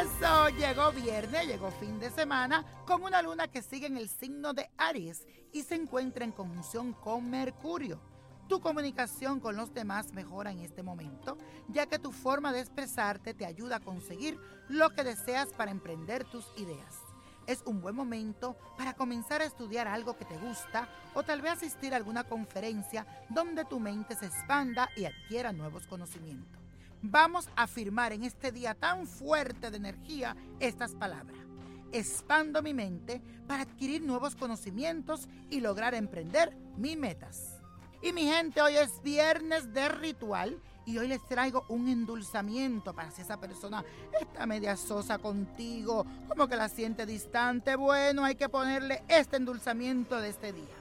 Eso, llegó viernes, llegó fin de semana, con una luna que sigue en el signo de Aries y se encuentra en conjunción con Mercurio. Tu comunicación con los demás mejora en este momento, ya que tu forma de expresarte te ayuda a conseguir lo que deseas para emprender tus ideas. Es un buen momento para comenzar a estudiar algo que te gusta o tal vez asistir a alguna conferencia donde tu mente se expanda y adquiera nuevos conocimientos. Vamos a afirmar en este día tan fuerte de energía estas palabras. Expando mi mente para adquirir nuevos conocimientos y lograr emprender mis metas. Y mi gente, hoy es viernes de ritual y hoy les traigo un endulzamiento para si esa persona está media sosa contigo, como que la siente distante. Bueno, hay que ponerle este endulzamiento de este día.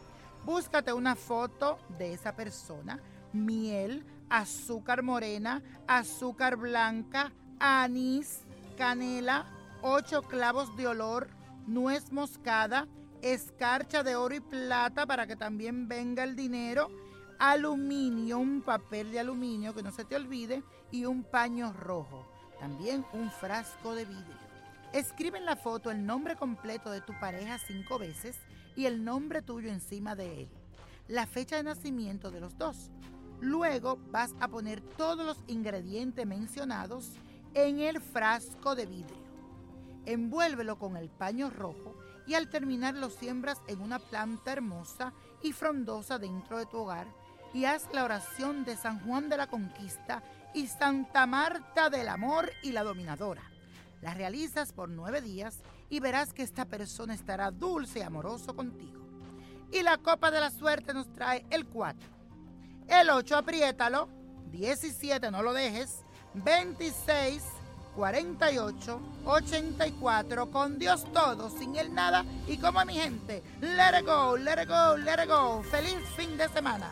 Búscate una foto de esa persona, miel, azúcar morena, azúcar blanca, anís, canela, ocho clavos de olor, nuez moscada, escarcha de oro y plata para que también venga el dinero, aluminio, un papel de aluminio que no se te olvide y un paño rojo, también un frasco de vidrio. Escribe en la foto el nombre completo de tu pareja cinco veces y el nombre tuyo encima de él, la fecha de nacimiento de los dos Luego vas a poner todos los ingredientes mencionados en el frasco de vidrio. Envuélvelo con el paño rojo y al terminar lo siembras en una planta hermosa y frondosa dentro de tu hogar y haz la oración de San Juan de la Conquista y Santa Marta del Amor y la Dominadora. La realizas por nueve días y verás que esta persona estará dulce y amoroso contigo. Y la copa de la suerte nos trae el 4 el 8, apriétalo. 17, no lo dejes. 26, 48, 84. Con Dios todo, sin Él nada. Y como mi gente, let it go, let it go, let it go. Feliz fin de semana.